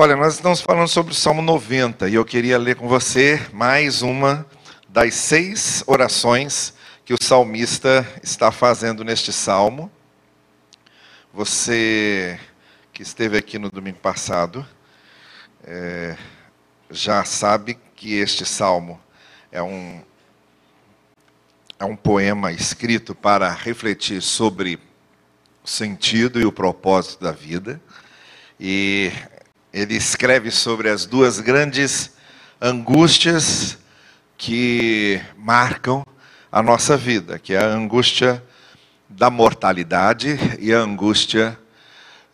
Olha, nós estamos falando sobre o Salmo 90 e eu queria ler com você mais uma das seis orações que o salmista está fazendo neste salmo. Você que esteve aqui no domingo passado é, já sabe que este salmo é um, é um poema escrito para refletir sobre o sentido e o propósito da vida. E ele escreve sobre as duas grandes angústias que marcam a nossa vida, que é a angústia da mortalidade e a angústia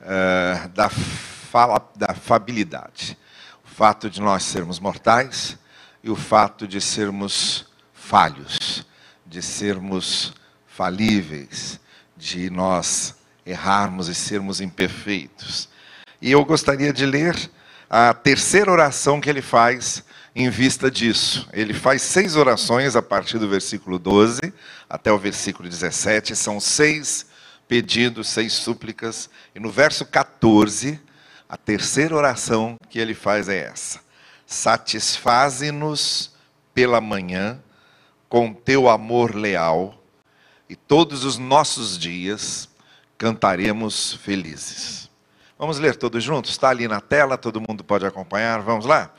uh, da, fala, da fabilidade. O fato de nós sermos mortais e o fato de sermos falhos, de sermos falíveis, de nós errarmos e sermos imperfeitos. E eu gostaria de ler a terceira oração que ele faz em vista disso. Ele faz seis orações a partir do versículo 12 até o versículo 17. São seis pedidos, seis súplicas. E no verso 14, a terceira oração que ele faz é essa: Satisfaze-nos pela manhã com teu amor leal, e todos os nossos dias cantaremos felizes. Vamos ler todos juntos? Está ali na tela, todo mundo pode acompanhar. Vamos lá?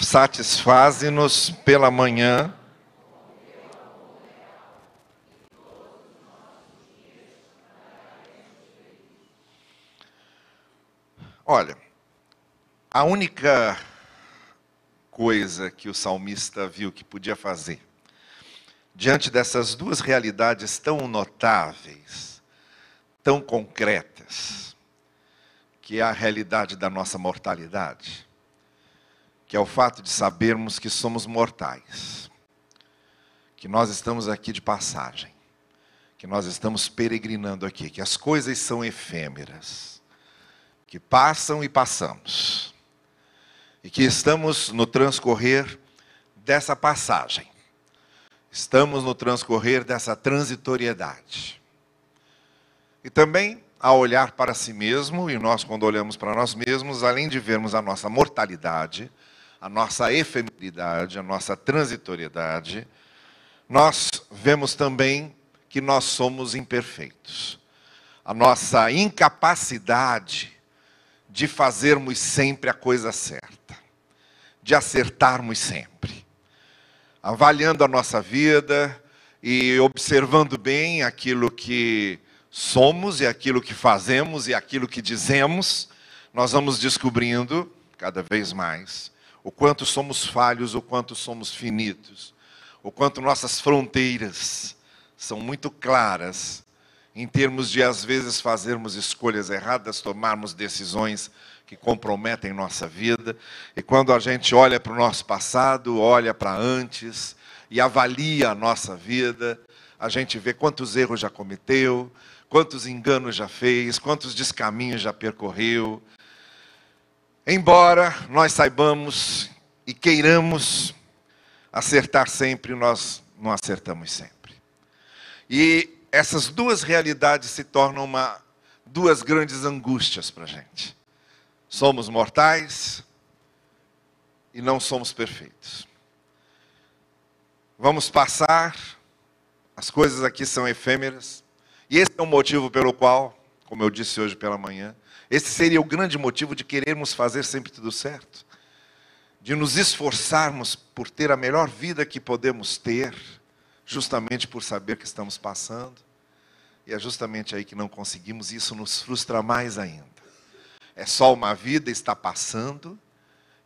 Satisfaze-nos pela manhã. Olha, a única coisa que o salmista viu que podia fazer, diante dessas duas realidades tão notáveis, tão concretas, que é a realidade da nossa mortalidade, que é o fato de sabermos que somos mortais, que nós estamos aqui de passagem, que nós estamos peregrinando aqui, que as coisas são efêmeras, que passam e passamos, e que estamos no transcorrer dessa passagem, estamos no transcorrer dessa transitoriedade. E também a olhar para si mesmo, e nós, quando olhamos para nós mesmos, além de vermos a nossa mortalidade, a nossa efemeridade, a nossa transitoriedade, nós vemos também que nós somos imperfeitos. A nossa incapacidade de fazermos sempre a coisa certa, de acertarmos sempre. Avaliando a nossa vida e observando bem aquilo que somos e aquilo que fazemos e aquilo que dizemos, nós vamos descobrindo cada vez mais o quanto somos falhos, o quanto somos finitos, o quanto nossas fronteiras são muito claras em termos de às vezes fazermos escolhas erradas, tomarmos decisões que comprometem nossa vida. E quando a gente olha para o nosso passado, olha para antes e avalia a nossa vida, a gente vê quantos erros já cometeu, quantos enganos já fez, quantos descaminhos já percorreu. Embora nós saibamos e queiramos acertar sempre, nós não acertamos sempre. E essas duas realidades se tornam uma, duas grandes angústias para a gente. Somos mortais e não somos perfeitos. Vamos passar, as coisas aqui são efêmeras, e esse é o motivo pelo qual, como eu disse hoje pela manhã, esse seria o grande motivo de querermos fazer sempre tudo certo. De nos esforçarmos por ter a melhor vida que podemos ter, justamente por saber que estamos passando. E é justamente aí que não conseguimos, e isso nos frustra mais ainda. É só uma vida, está passando,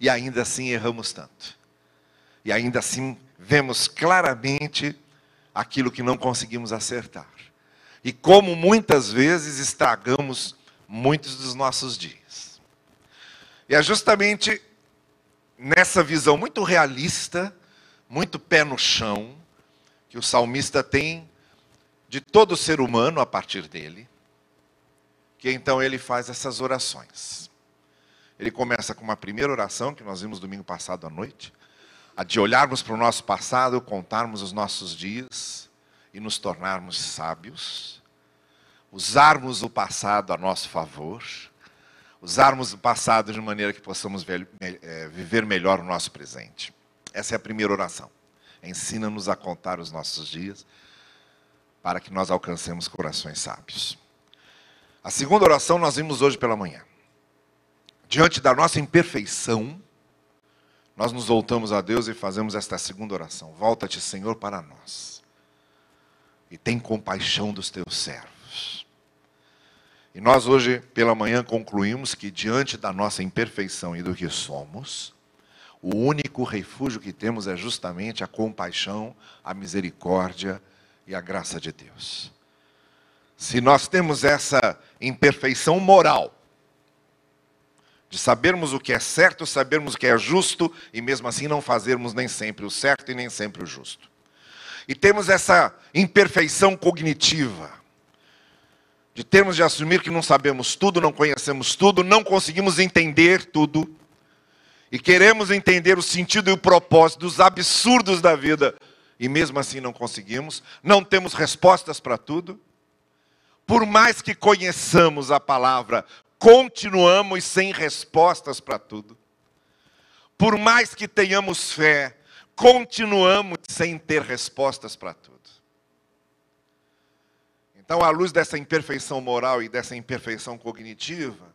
e ainda assim erramos tanto. E ainda assim vemos claramente aquilo que não conseguimos acertar e como muitas vezes estragamos muitos dos nossos dias. E é justamente nessa visão muito realista, muito pé no chão, que o salmista tem de todo ser humano a partir dele, que então ele faz essas orações. Ele começa com uma primeira oração que nós vimos domingo passado à noite, a de olharmos para o nosso passado, contarmos os nossos dias, e nos tornarmos sábios, usarmos o passado a nosso favor, usarmos o passado de maneira que possamos é, viver melhor o nosso presente. Essa é a primeira oração. Ensina-nos a contar os nossos dias para que nós alcancemos corações sábios. A segunda oração nós vimos hoje pela manhã. Diante da nossa imperfeição, nós nos voltamos a Deus e fazemos esta segunda oração. Volta-te, Senhor, para nós. E tem compaixão dos teus servos. E nós hoje pela manhã concluímos que diante da nossa imperfeição e do que somos, o único refúgio que temos é justamente a compaixão, a misericórdia e a graça de Deus. Se nós temos essa imperfeição moral, de sabermos o que é certo, sabermos o que é justo e mesmo assim não fazermos nem sempre o certo e nem sempre o justo. E temos essa imperfeição cognitiva, de termos de assumir que não sabemos tudo, não conhecemos tudo, não conseguimos entender tudo, e queremos entender o sentido e o propósito dos absurdos da vida, e mesmo assim não conseguimos, não temos respostas para tudo. Por mais que conheçamos a palavra, continuamos sem respostas para tudo. Por mais que tenhamos fé, continuamos sem ter respostas para tudo. Então, à luz dessa imperfeição moral e dessa imperfeição cognitiva,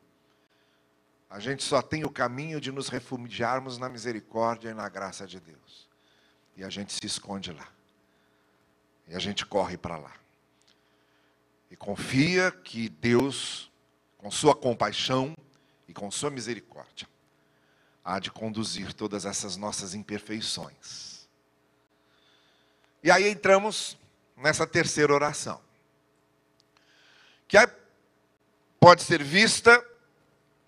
a gente só tem o caminho de nos refugiarmos na misericórdia e na graça de Deus. E a gente se esconde lá. E a gente corre para lá. E confia que Deus, com sua compaixão e com sua misericórdia, há de conduzir todas essas nossas imperfeições. E aí entramos nessa terceira oração, que é, pode ser vista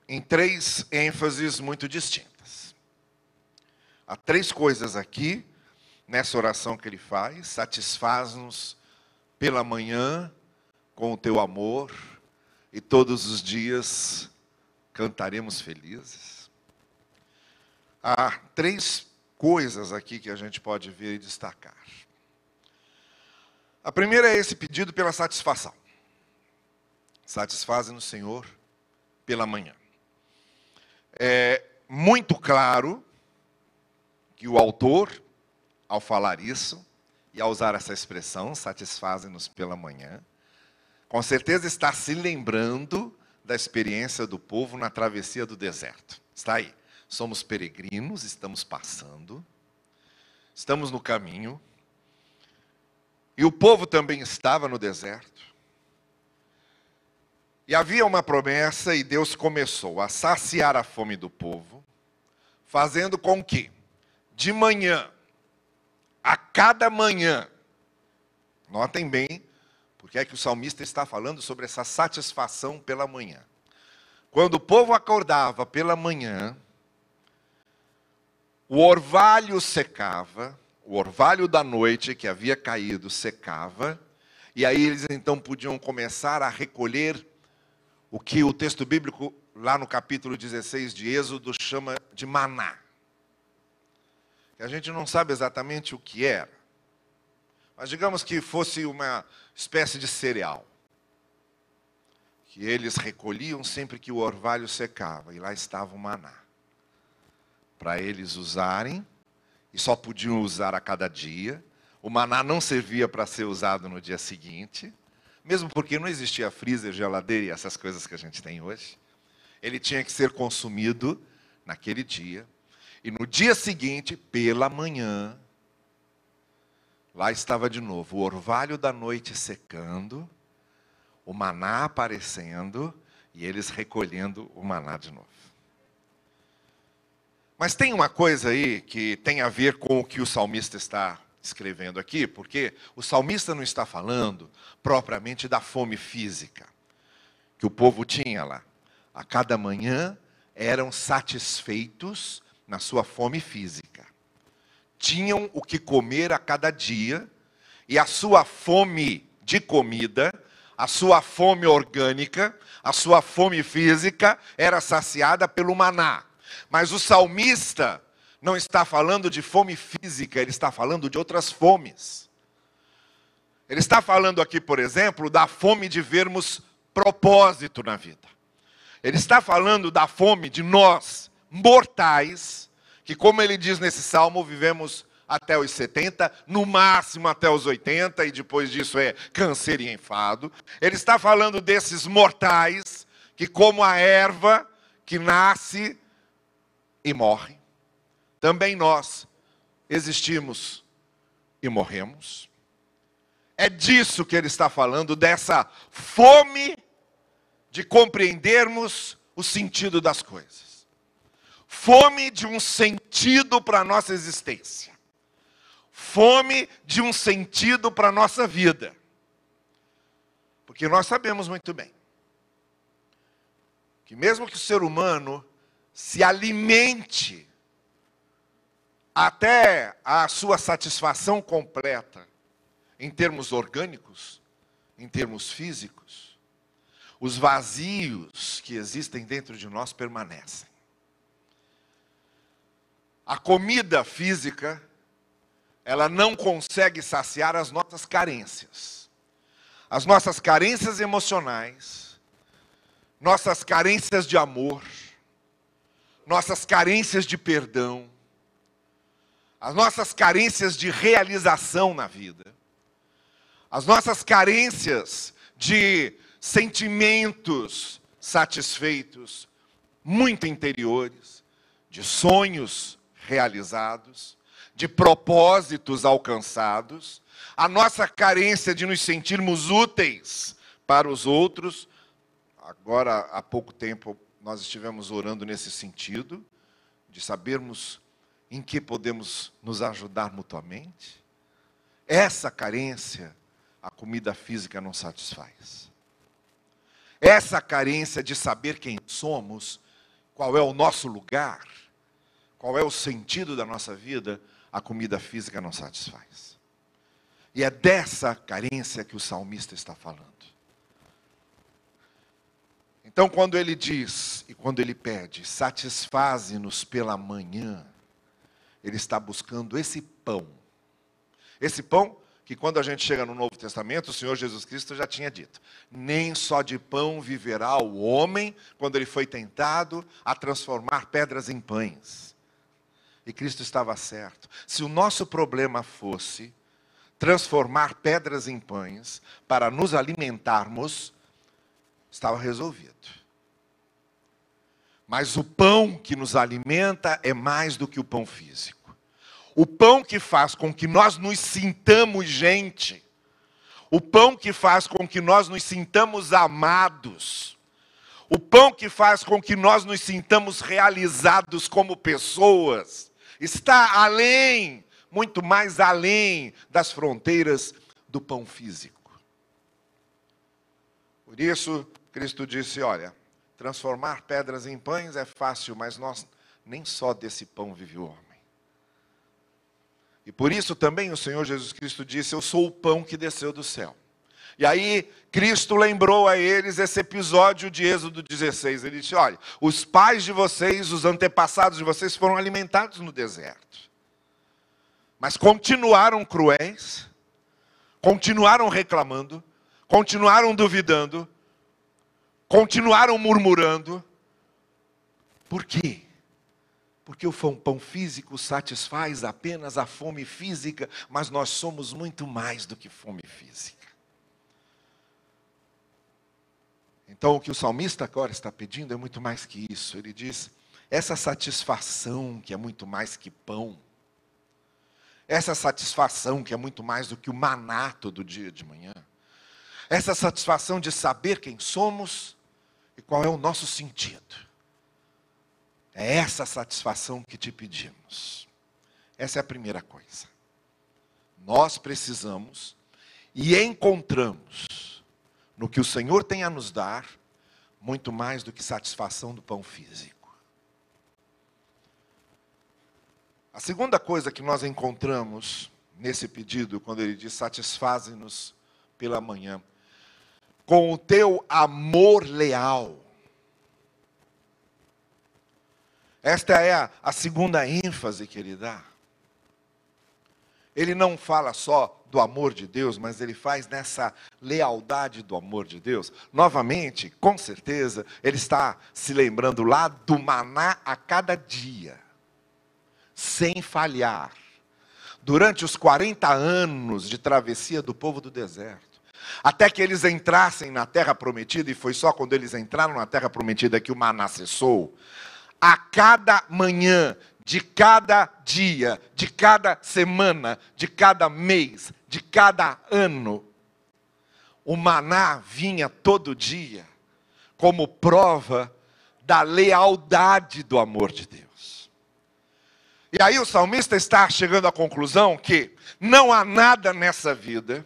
em três ênfases muito distintas. Há três coisas aqui nessa oração que ele faz: satisfaz-nos pela manhã com o teu amor e todos os dias cantaremos felizes. Há três coisas aqui que a gente pode ver e destacar. A primeira é esse pedido pela satisfação. Satisfazem no Senhor pela manhã. É muito claro que o autor, ao falar isso, e ao usar essa expressão, satisfazem-nos pela manhã, com certeza está se lembrando da experiência do povo na travessia do deserto. Está aí. Somos peregrinos, estamos passando, estamos no caminho, e o povo também estava no deserto. E havia uma promessa, e Deus começou a saciar a fome do povo, fazendo com que, de manhã, a cada manhã, notem bem porque é que o salmista está falando sobre essa satisfação pela manhã. Quando o povo acordava pela manhã, o orvalho secava, o orvalho da noite que havia caído secava, e aí eles então podiam começar a recolher o que o texto bíblico, lá no capítulo 16 de Êxodo, chama de maná. Que a gente não sabe exatamente o que era. Mas digamos que fosse uma espécie de cereal. Que eles recolhiam sempre que o orvalho secava, e lá estava o maná. Para eles usarem, e só podiam usar a cada dia. O maná não servia para ser usado no dia seguinte, mesmo porque não existia freezer, geladeira e essas coisas que a gente tem hoje. Ele tinha que ser consumido naquele dia. E no dia seguinte, pela manhã, Lá estava de novo o orvalho da noite secando, o maná aparecendo e eles recolhendo o maná de novo. Mas tem uma coisa aí que tem a ver com o que o salmista está escrevendo aqui, porque o salmista não está falando propriamente da fome física que o povo tinha lá. A cada manhã eram satisfeitos na sua fome física tinham o que comer a cada dia, e a sua fome de comida, a sua fome orgânica, a sua fome física era saciada pelo maná. Mas o salmista não está falando de fome física, ele está falando de outras fomes. Ele está falando aqui, por exemplo, da fome de vermos propósito na vida. Ele está falando da fome de nós, mortais, que, como ele diz nesse salmo, vivemos até os 70, no máximo até os 80, e depois disso é câncer e enfado. Ele está falando desses mortais, que, como a erva que nasce e morre, também nós existimos e morremos. É disso que ele está falando, dessa fome de compreendermos o sentido das coisas. Fome de um sentido para a nossa existência. Fome de um sentido para a nossa vida. Porque nós sabemos muito bem que, mesmo que o ser humano se alimente até a sua satisfação completa, em termos orgânicos, em termos físicos, os vazios que existem dentro de nós permanecem. A comida física, ela não consegue saciar as nossas carências. As nossas carências emocionais, nossas carências de amor, nossas carências de perdão, as nossas carências de realização na vida, as nossas carências de sentimentos satisfeitos, muito interiores, de sonhos realizados, de propósitos alcançados, a nossa carência de nos sentirmos úteis para os outros. Agora, há pouco tempo, nós estivemos orando nesse sentido, de sabermos em que podemos nos ajudar mutuamente. Essa carência, a comida física não satisfaz. Essa carência de saber quem somos, qual é o nosso lugar, qual é o sentido da nossa vida, a comida física não satisfaz. E é dessa carência que o salmista está falando. Então, quando ele diz e quando ele pede, satisfaze-nos pela manhã, ele está buscando esse pão. Esse pão que quando a gente chega no Novo Testamento, o Senhor Jesus Cristo já tinha dito: nem só de pão viverá o homem, quando ele foi tentado a transformar pedras em pães. E Cristo estava certo. Se o nosso problema fosse transformar pedras em pães para nos alimentarmos, estava resolvido. Mas o pão que nos alimenta é mais do que o pão físico. O pão que faz com que nós nos sintamos gente. O pão que faz com que nós nos sintamos amados. O pão que faz com que nós nos sintamos realizados como pessoas. Está além, muito mais além das fronteiras do pão físico. Por isso, Cristo disse: Olha, transformar pedras em pães é fácil, mas nós nem só desse pão vive o homem. E por isso também o Senhor Jesus Cristo disse: Eu sou o pão que desceu do céu. E aí Cristo lembrou a eles esse episódio de Êxodo 16. Ele disse: Olha, os pais de vocês, os antepassados de vocês foram alimentados no deserto. Mas continuaram cruéis, continuaram reclamando, continuaram duvidando, continuaram murmurando. Por quê? Porque o pão físico satisfaz apenas a fome física, mas nós somos muito mais do que fome física. Então, o que o salmista agora está pedindo é muito mais que isso. Ele diz: essa satisfação que é muito mais que pão, essa satisfação que é muito mais do que o maná todo dia de manhã, essa satisfação de saber quem somos e qual é o nosso sentido. É essa satisfação que te pedimos. Essa é a primeira coisa. Nós precisamos e encontramos no que o Senhor tem a nos dar muito mais do que satisfação do pão físico. A segunda coisa que nós encontramos nesse pedido, quando ele diz satisfaze-nos pela manhã, com o teu amor leal. Esta é a, segunda ênfase que ele dá. ele não fala só do amor de Deus, mas ele faz nessa lealdade do amor de Deus. Novamente, com certeza, ele está se lembrando lá do maná a cada dia, sem falhar. Durante os 40 anos de travessia do povo do deserto, até que eles entrassem na terra prometida, e foi só quando eles entraram na terra prometida que o maná cessou. A cada manhã de cada dia, de cada semana, de cada mês, de cada ano. O maná vinha todo dia, como prova da lealdade do amor de Deus. E aí o salmista está chegando à conclusão que não há nada nessa vida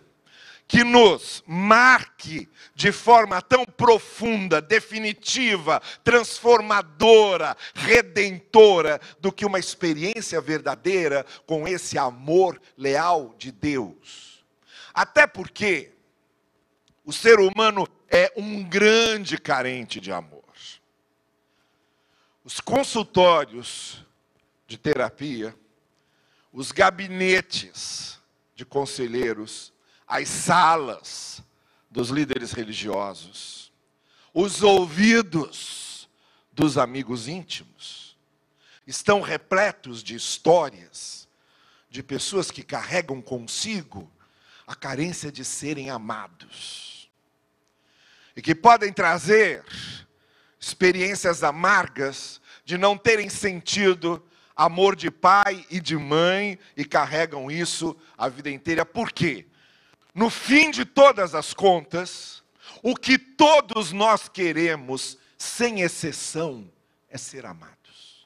que nos marque de forma tão profunda, definitiva, transformadora, redentora, do que uma experiência verdadeira com esse amor leal de Deus. Até porque o ser humano é um grande carente de amor. Os consultórios de terapia, os gabinetes de conselheiros, as salas dos líderes religiosos, os ouvidos dos amigos íntimos, estão repletos de histórias de pessoas que carregam consigo a carência de serem amados e que podem trazer experiências amargas de não terem sentido amor de pai e de mãe e carregam isso a vida inteira. Por quê? No fim de todas as contas, o que todos nós queremos, sem exceção, é ser amados.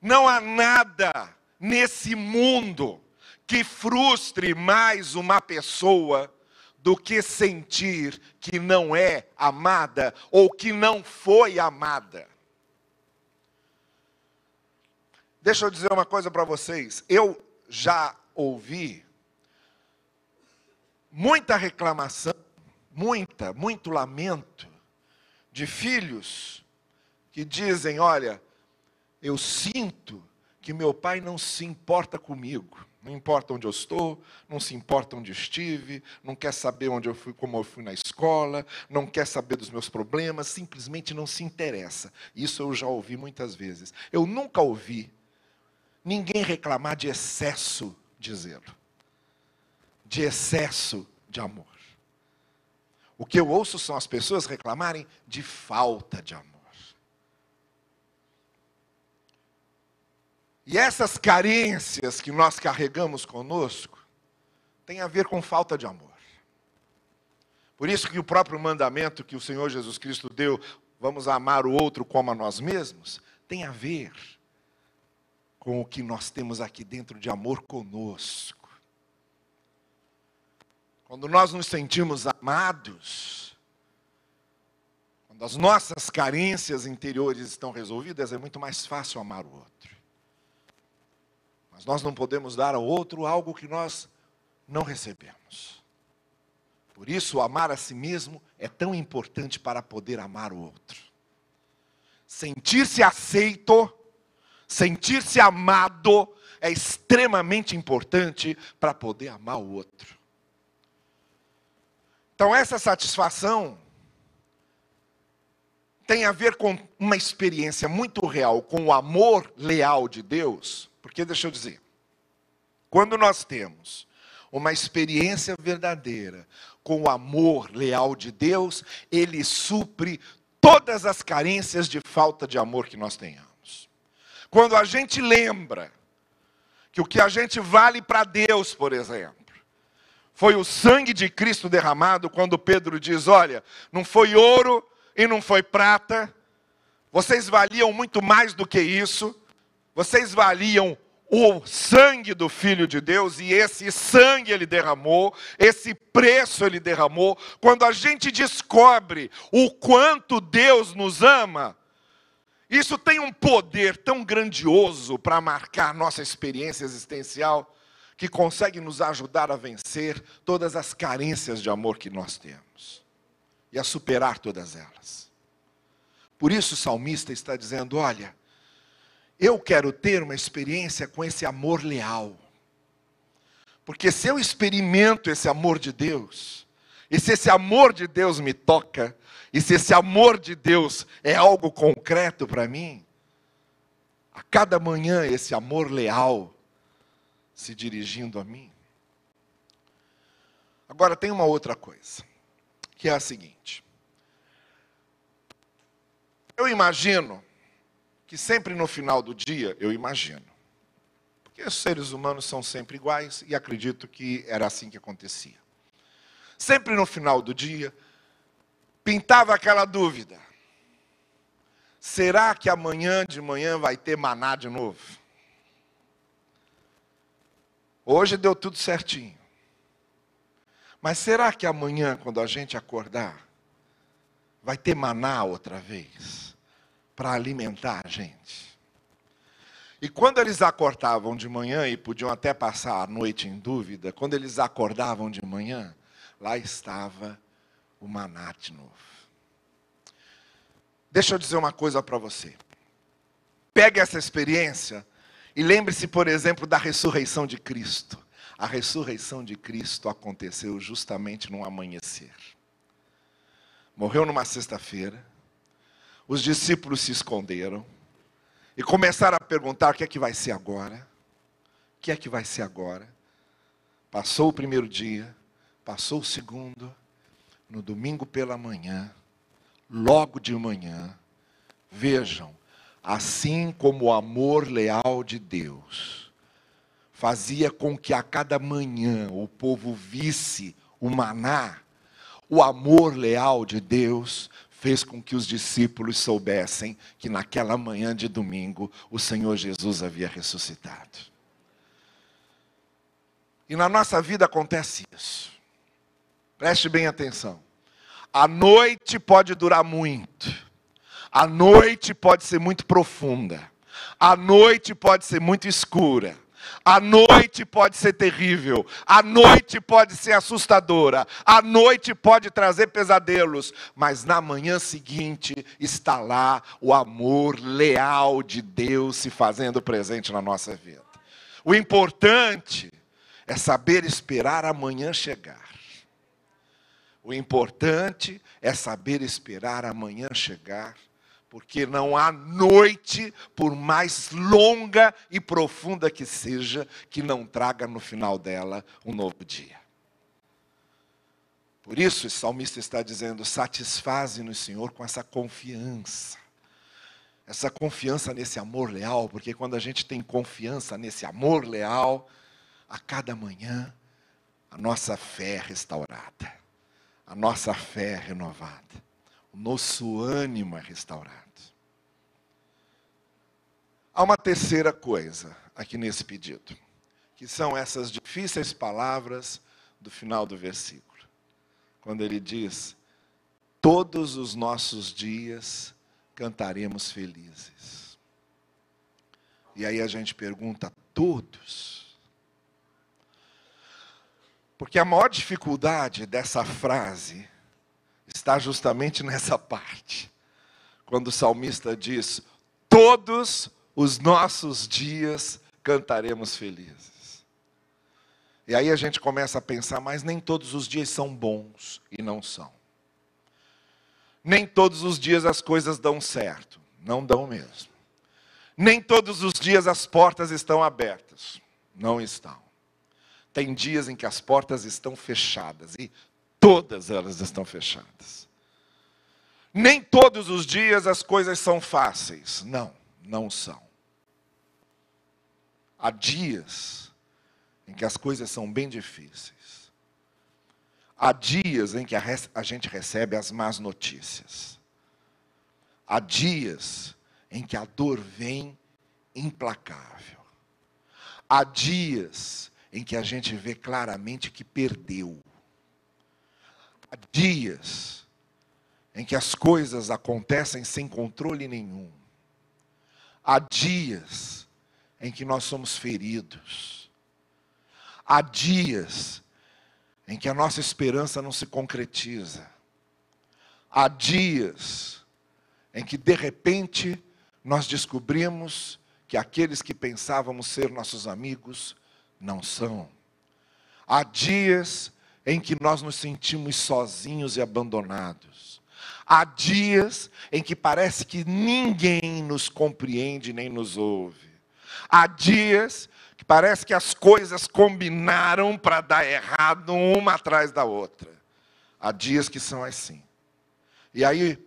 Não há nada nesse mundo que frustre mais uma pessoa do que sentir que não é amada ou que não foi amada. Deixa eu dizer uma coisa para vocês. Eu já ouvi muita reclamação, muita, muito lamento de filhos que dizem: Olha, eu sinto que meu pai não se importa comigo. Não importa onde eu estou, não se importa onde estive, não quer saber onde eu fui, como eu fui na escola, não quer saber dos meus problemas, simplesmente não se interessa. Isso eu já ouvi muitas vezes. Eu nunca ouvi ninguém reclamar de excesso de zelo de excesso de amor. O que eu ouço são as pessoas reclamarem de falta de amor. E essas carências que nós carregamos conosco têm a ver com falta de amor. Por isso que o próprio mandamento que o Senhor Jesus Cristo deu, vamos amar o outro como a nós mesmos, tem a ver com o que nós temos aqui dentro de amor conosco. Quando nós nos sentimos amados, quando as nossas carências interiores estão resolvidas, é muito mais fácil amar o outro. Mas nós não podemos dar ao outro algo que nós não recebemos. Por isso, amar a si mesmo é tão importante para poder amar o outro. Sentir-se aceito, sentir-se amado, é extremamente importante para poder amar o outro. Então, essa satisfação tem a ver com uma experiência muito real, com o amor leal de Deus. Porque, deixa eu dizer, quando nós temos uma experiência verdadeira com o amor leal de Deus, ele supre todas as carências de falta de amor que nós tenhamos. Quando a gente lembra que o que a gente vale para Deus, por exemplo, foi o sangue de Cristo derramado, quando Pedro diz: Olha, não foi ouro e não foi prata, vocês valiam muito mais do que isso, vocês valiam o sangue do Filho de Deus, e esse sangue ele derramou, esse preço ele derramou. Quando a gente descobre o quanto Deus nos ama, isso tem um poder tão grandioso para marcar nossa experiência existencial que consegue nos ajudar a vencer todas as carências de amor que nós temos e a superar todas elas. Por isso o salmista está dizendo: Olha, eu quero ter uma experiência com esse amor leal. Porque se eu experimento esse amor de Deus, e se esse amor de Deus me toca, e se esse amor de Deus é algo concreto para mim, a cada manhã esse amor leal se dirigindo a mim. Agora tem uma outra coisa, que é a seguinte. Eu imagino que sempre no final do dia, eu imagino, porque os seres humanos são sempre iguais e acredito que era assim que acontecia. Sempre no final do dia, pintava aquela dúvida: será que amanhã de manhã vai ter maná de novo? Hoje deu tudo certinho. Mas será que amanhã, quando a gente acordar, vai ter maná outra vez? Para alimentar a gente? E quando eles acordavam de manhã, e podiam até passar a noite em dúvida, quando eles acordavam de manhã, lá estava o maná de novo. Deixa eu dizer uma coisa para você. Pegue essa experiência e lembre-se, por exemplo, da ressurreição de Cristo. A ressurreição de Cristo aconteceu justamente no amanhecer. Morreu numa sexta-feira, os discípulos se esconderam e começaram a perguntar: o que é que vai ser agora? O que é que vai ser agora? Passou o primeiro dia, passou o segundo, no domingo pela manhã, logo de manhã, vejam, assim como o amor leal de Deus fazia com que a cada manhã o povo visse o maná, o amor leal de Deus fez com que os discípulos soubessem que naquela manhã de domingo o Senhor Jesus havia ressuscitado. E na nossa vida acontece isso. Preste bem atenção. A noite pode durar muito. A noite pode ser muito profunda. A noite pode ser muito escura. A noite pode ser terrível, a noite pode ser assustadora, a noite pode trazer pesadelos, mas na manhã seguinte está lá o amor leal de Deus se fazendo presente na nossa vida. O importante é saber esperar a manhã chegar. O importante é saber esperar a manhã chegar porque não há noite, por mais longa e profunda que seja, que não traga no final dela um novo dia. Por isso, o salmista está dizendo: satisfaze-nos, Senhor, com essa confiança. Essa confiança nesse amor leal, porque quando a gente tem confiança nesse amor leal, a cada manhã a nossa fé é restaurada, a nossa fé é renovada, nosso ânimo é restaurado. Há uma terceira coisa aqui nesse pedido, que são essas difíceis palavras do final do versículo. Quando ele diz: Todos os nossos dias cantaremos felizes. E aí a gente pergunta: todos? Porque a maior dificuldade dessa frase está justamente nessa parte. Quando o salmista diz: Todos os nossos dias cantaremos felizes. E aí a gente começa a pensar, mas nem todos os dias são bons e não são. Nem todos os dias as coisas dão certo, não dão mesmo. Nem todos os dias as portas estão abertas, não estão. Tem dias em que as portas estão fechadas e todas elas estão fechadas. Nem todos os dias as coisas são fáceis, não, não são. Há dias em que as coisas são bem difíceis. Há dias em que a, gente recebe as más notícias. Há dias em que a dor vem implacável. Há dias em que a gente vê claramente que perdeu. Há dias em que as coisas acontecem sem controle nenhum. Há dias em que nós somos feridos. Há dias em que a nossa esperança não se concretiza. Há dias em que, de repente, nós descobrimos que aqueles que pensávamos ser nossos amigos não são. Há dias em que nós nos sentimos sozinhos e abandonados. Há dias em que parece que ninguém nos compreende nem nos ouve. Há dias que parece que as coisas combinaram para dar errado uma atrás da outra. Há dias que são assim. E aí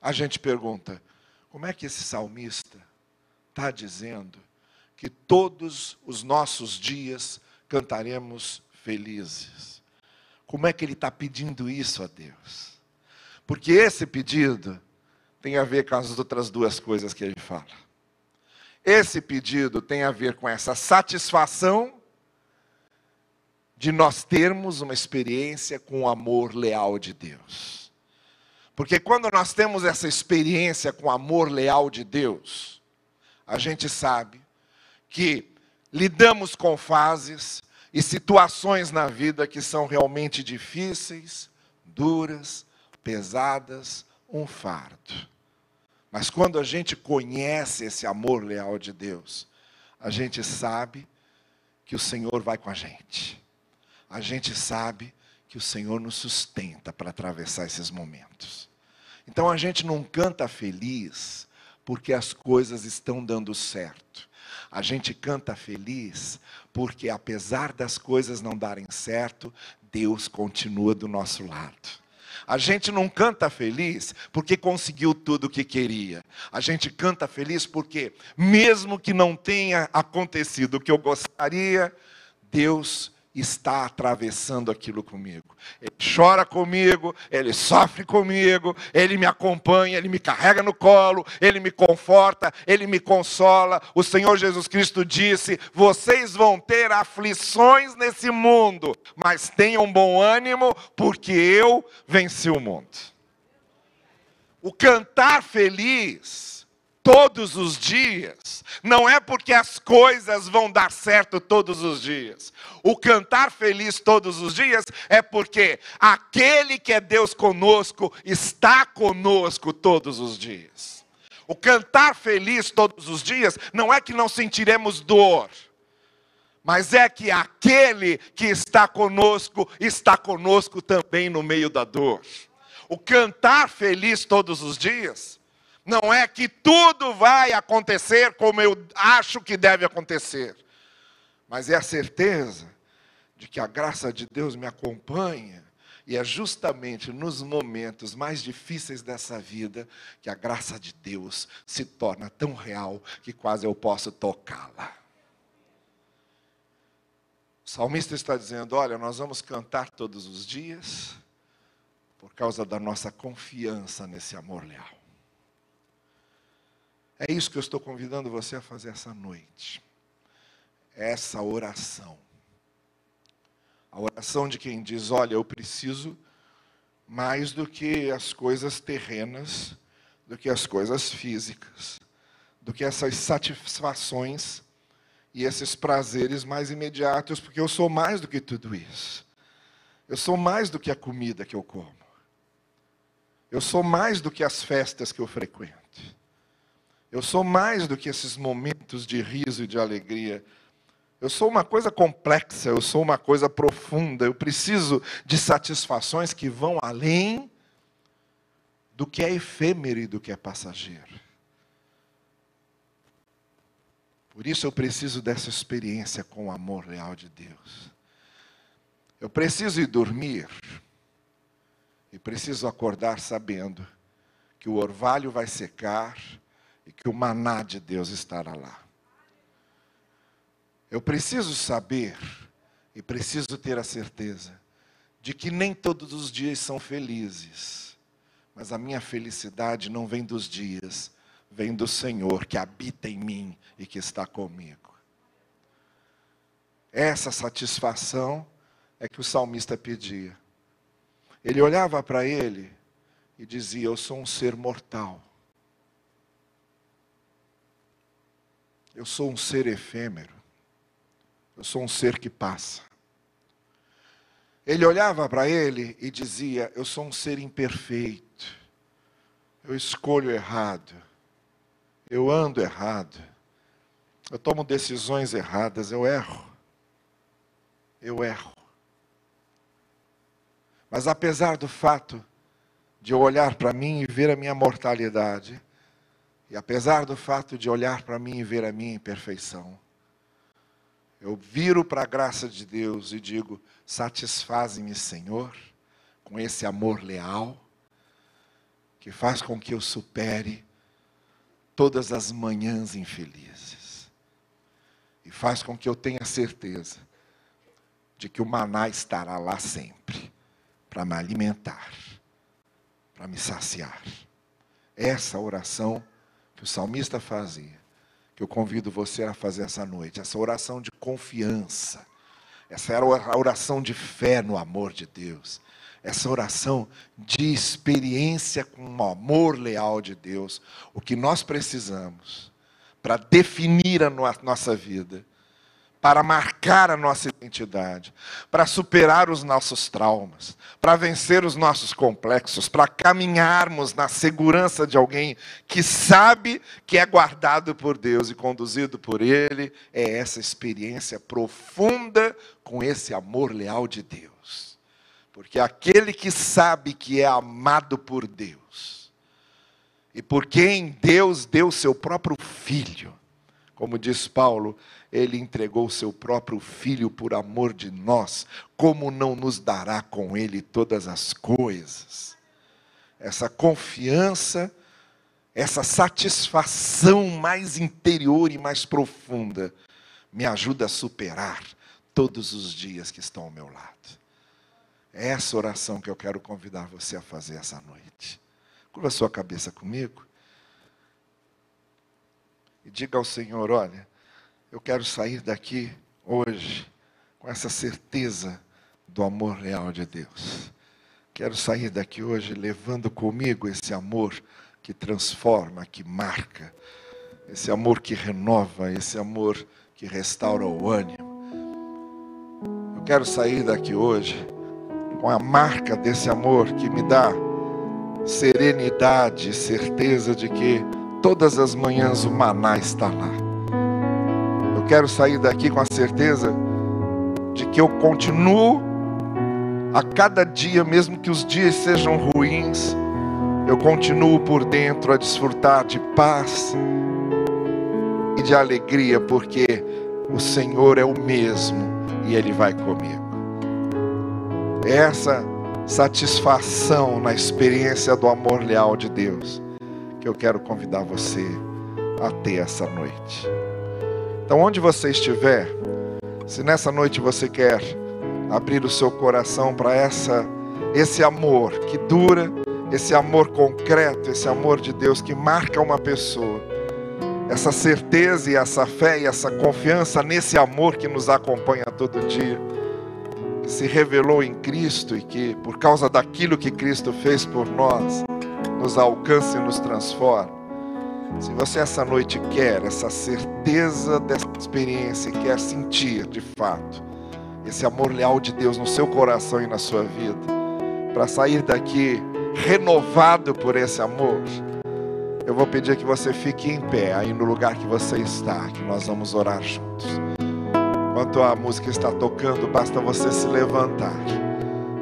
a gente pergunta: como é que esse salmista está dizendo que todos os nossos dias cantaremos felizes? Como é que ele está pedindo isso a Deus? Porque esse pedido tem a ver com as outras duas coisas que ele fala. Esse pedido tem a ver com essa satisfação de nós termos uma experiência com o amor leal de Deus. Porque quando nós temos essa experiência com o amor leal de Deus, a gente sabe que lidamos com fases, e situações na vida que são realmente difíceis, duras, pesadas, um fardo. Mas quando a gente conhece esse amor leal de Deus, a gente sabe que o Senhor vai com a gente. A gente sabe que o Senhor nos sustenta para atravessar esses momentos. Então a gente não canta feliz porque as coisas estão dando certo. A gente canta feliz porque, apesar das coisas não darem certo, Deus continua do nosso lado. A gente não canta feliz porque conseguiu tudo o que queria. A gente canta feliz porque, mesmo que não tenha acontecido o que eu gostaria, Deus está atravessando aquilo comigo. Ele chora comigo, ele sofre comigo, ele me acompanha, ele me carrega no colo, ele me conforta, ele me consola. O Senhor Jesus Cristo disse: Vocês vão ter aflições nesse mundo, mas tenham bom ânimo, porque eu venci o mundo. O cantar feliz todos os dias, não é porque as coisas vão dar certo todos os dias. O cantar feliz todos os dias é porque aquele que é Deus conosco está conosco todos os dias. O cantar feliz todos os dias não é que não sentiremos dor, mas é que aquele que está conosco está conosco também no meio da dor. O cantar feliz todos os dias não é que tudo vai acontecer como eu acho que deve acontecer, mas é a certeza de que a graça de Deus me acompanha, e é justamente nos momentos mais difíceis dessa vida que a graça de Deus se torna tão real que quase eu posso tocá-la. O salmista está dizendo: Olha, nós vamos cantar todos os dias, por causa da nossa confiança nesse amor leal. É isso que eu estou convidando você a fazer essa noite. Essa oração. A oração de quem diz: Olha, eu preciso mais do que as coisas terrenas, do que as coisas físicas, do que essas satisfações e esses prazeres mais imediatos, porque eu sou mais do que tudo isso. Eu sou mais do que a comida que eu como. Eu sou mais do que as festas que eu frequento. Eu sou mais do que esses momentos de riso e de alegria. Eu sou uma coisa complexa, eu sou uma coisa profunda. Eu preciso de satisfações que vão além do que é efêmero e do que é passageiro. Por isso eu preciso dessa experiência com o amor real de Deus. Eu preciso ir dormir e preciso acordar sabendo que o orvalho vai secar e que o maná de Deus estará lá. Eu preciso saber e preciso ter a certeza de que nem todos os dias são felizes, mas a minha felicidade não vem dos dias, vem do Senhor que habita em mim e que está comigo. Essa satisfação é que o salmista pedia. Ele olhava para ele e dizia: Eu sou um ser mortal Eu sou um ser efêmero. Eu sou um ser que passa. Ele olhava para ele e dizia: Eu sou um ser imperfeito. Eu escolho errado. Eu ando errado. Eu tomo decisões erradas. Eu erro. Eu erro. Mas apesar do fato de eu olhar para mim e ver a minha mortalidade, e apesar do fato de olhar para mim e ver a minha imperfeição, eu viro para a graça de Deus e digo: satisfaze-me, Senhor, com esse amor leal, que faz com que eu supere todas as manhãs infelizes, e faz com que eu tenha certeza de que o maná estará lá sempre, para me alimentar para me saciar. Essa oração que o salmista fazia, que eu convido você a fazer essa noite, essa oração de confiança, essa era a oração de fé no amor de Deus, essa oração de experiência com o amor leal de Deus, o que nós precisamos para definir a nossa vida para marcar a nossa identidade, para superar os nossos traumas, para vencer os nossos complexos, para caminharmos na segurança de alguém que sabe que é guardado por Deus e conduzido por Ele, é essa experiência profunda com esse amor leal de Deus. Porque aquele que sabe que é amado por Deus, e por quem Deus deu seu próprio filho, como diz Paulo, ele entregou seu próprio filho por amor de nós, como não nos dará com ele todas as coisas? Essa confiança, essa satisfação mais interior e mais profunda, me ajuda a superar todos os dias que estão ao meu lado. É essa oração que eu quero convidar você a fazer essa noite. Curva sua cabeça comigo. E diga ao Senhor: olha, eu quero sair daqui hoje com essa certeza do amor real de Deus. Quero sair daqui hoje levando comigo esse amor que transforma, que marca, esse amor que renova, esse amor que restaura o ânimo. Eu quero sair daqui hoje com a marca desse amor que me dá serenidade, certeza de que todas as manhãs o maná está lá eu quero sair daqui com a certeza de que eu continuo a cada dia, mesmo que os dias sejam ruins, eu continuo por dentro a desfrutar de paz e de alegria, porque o Senhor é o mesmo e Ele vai comigo. É essa satisfação na experiência do amor leal de Deus que eu quero convidar você a ter essa noite. Então, onde você estiver, se nessa noite você quer abrir o seu coração para essa esse amor que dura, esse amor concreto, esse amor de Deus que marca uma pessoa, essa certeza e essa fé e essa confiança nesse amor que nos acompanha todo dia, que se revelou em Cristo e que, por causa daquilo que Cristo fez por nós, nos alcança e nos transforma. Se você essa noite quer essa certeza dessa experiência quer sentir de fato esse amor leal de Deus no seu coração e na sua vida, para sair daqui renovado por esse amor, eu vou pedir que você fique em pé aí no lugar que você está, que nós vamos orar juntos. Enquanto a música está tocando, basta você se levantar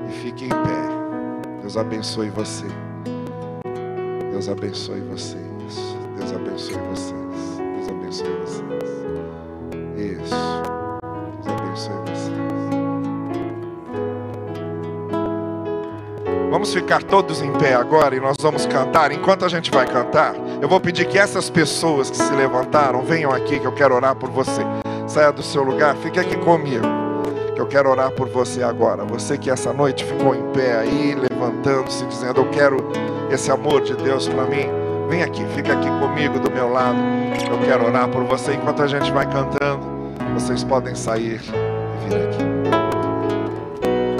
e fique em pé. Deus abençoe você. Deus abençoe você. Deus abençoe vocês. Deus abençoe vocês. Isso. Deus abençoe vocês. Vamos ficar todos em pé agora e nós vamos cantar. Enquanto a gente vai cantar, eu vou pedir que essas pessoas que se levantaram venham aqui, que eu quero orar por você. Saia do seu lugar, fique aqui comigo, que eu quero orar por você agora. Você que essa noite ficou em pé aí, levantando-se, dizendo: Eu quero esse amor de Deus para mim. Vem aqui, fica aqui comigo do meu lado. Eu quero orar por você enquanto a gente vai cantando. Vocês podem sair e vir aqui.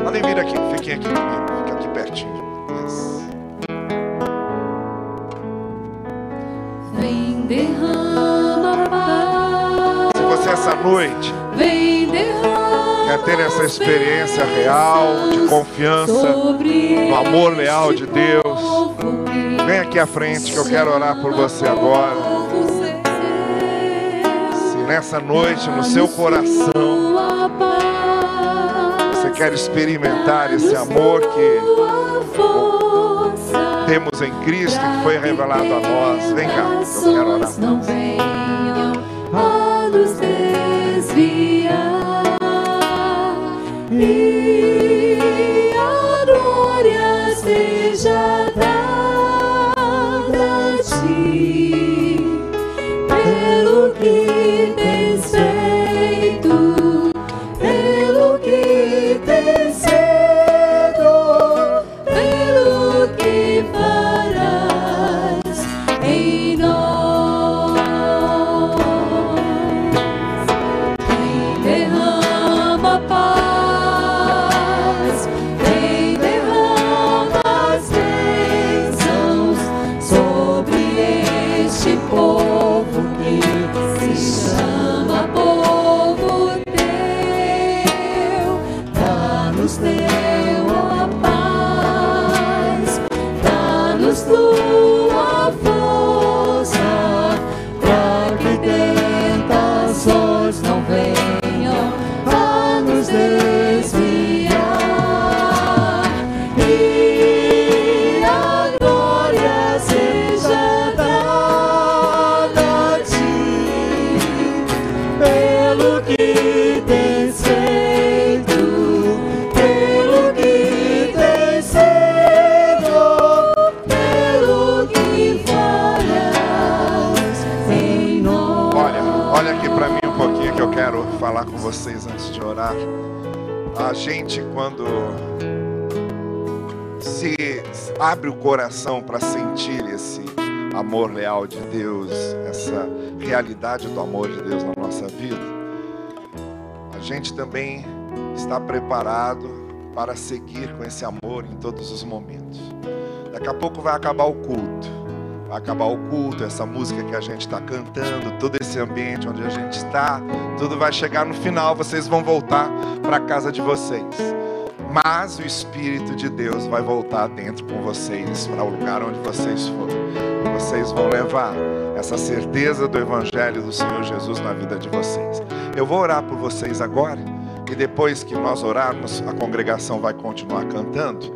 Podem vir aqui, fiquem aqui comigo, fica aqui pertinho. Vem derrama paz. Se você essa noite Vem derrama quer ter essa experiência real de confiança no amor leal de Deus, Vem aqui à frente que eu quero orar por você agora. Se nessa noite no seu coração quer experimentar esse amor que temos em Cristo que foi revelado a nós. Vem cá, eu quero orar. Não venham A gente quando se abre o coração para sentir esse amor leal de Deus, essa realidade do amor de Deus na nossa vida, a gente também está preparado para seguir com esse amor em todos os momentos. Daqui a pouco vai acabar o culto. Acabar o culto, essa música que a gente está cantando, todo esse ambiente onde a gente está, tudo vai chegar no final, vocês vão voltar para a casa de vocês. Mas o Espírito de Deus vai voltar dentro com vocês, para o lugar onde vocês forem. E vocês vão levar essa certeza do Evangelho do Senhor Jesus na vida de vocês. Eu vou orar por vocês agora, e depois que nós orarmos, a congregação vai continuar cantando.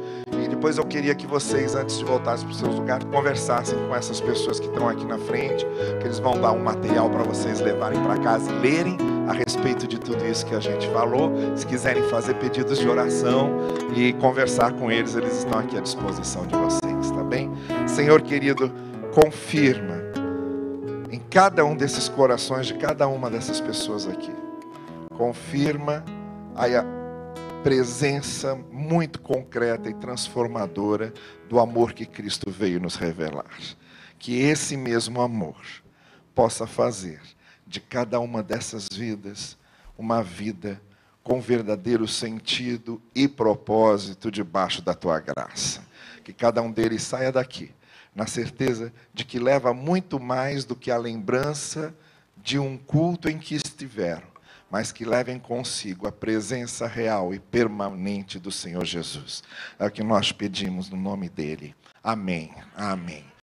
Depois eu queria que vocês, antes de voltarem para os seus lugares, conversassem com essas pessoas que estão aqui na frente, que eles vão dar um material para vocês levarem para casa e lerem a respeito de tudo isso que a gente falou. Se quiserem fazer pedidos de oração e conversar com eles, eles estão aqui à disposição de vocês, tá bem? Senhor querido, confirma em cada um desses corações de cada uma dessas pessoas aqui. Confirma a presença muito concreta e transformadora do amor que Cristo veio nos revelar. Que esse mesmo amor possa fazer de cada uma dessas vidas uma vida com verdadeiro sentido e propósito debaixo da tua graça. Que cada um deles saia daqui na certeza de que leva muito mais do que a lembrança de um culto em que estiveram, mas que levem consigo a presença real e permanente do Senhor Jesus. É o que nós pedimos no nome dele. Amém. Amém.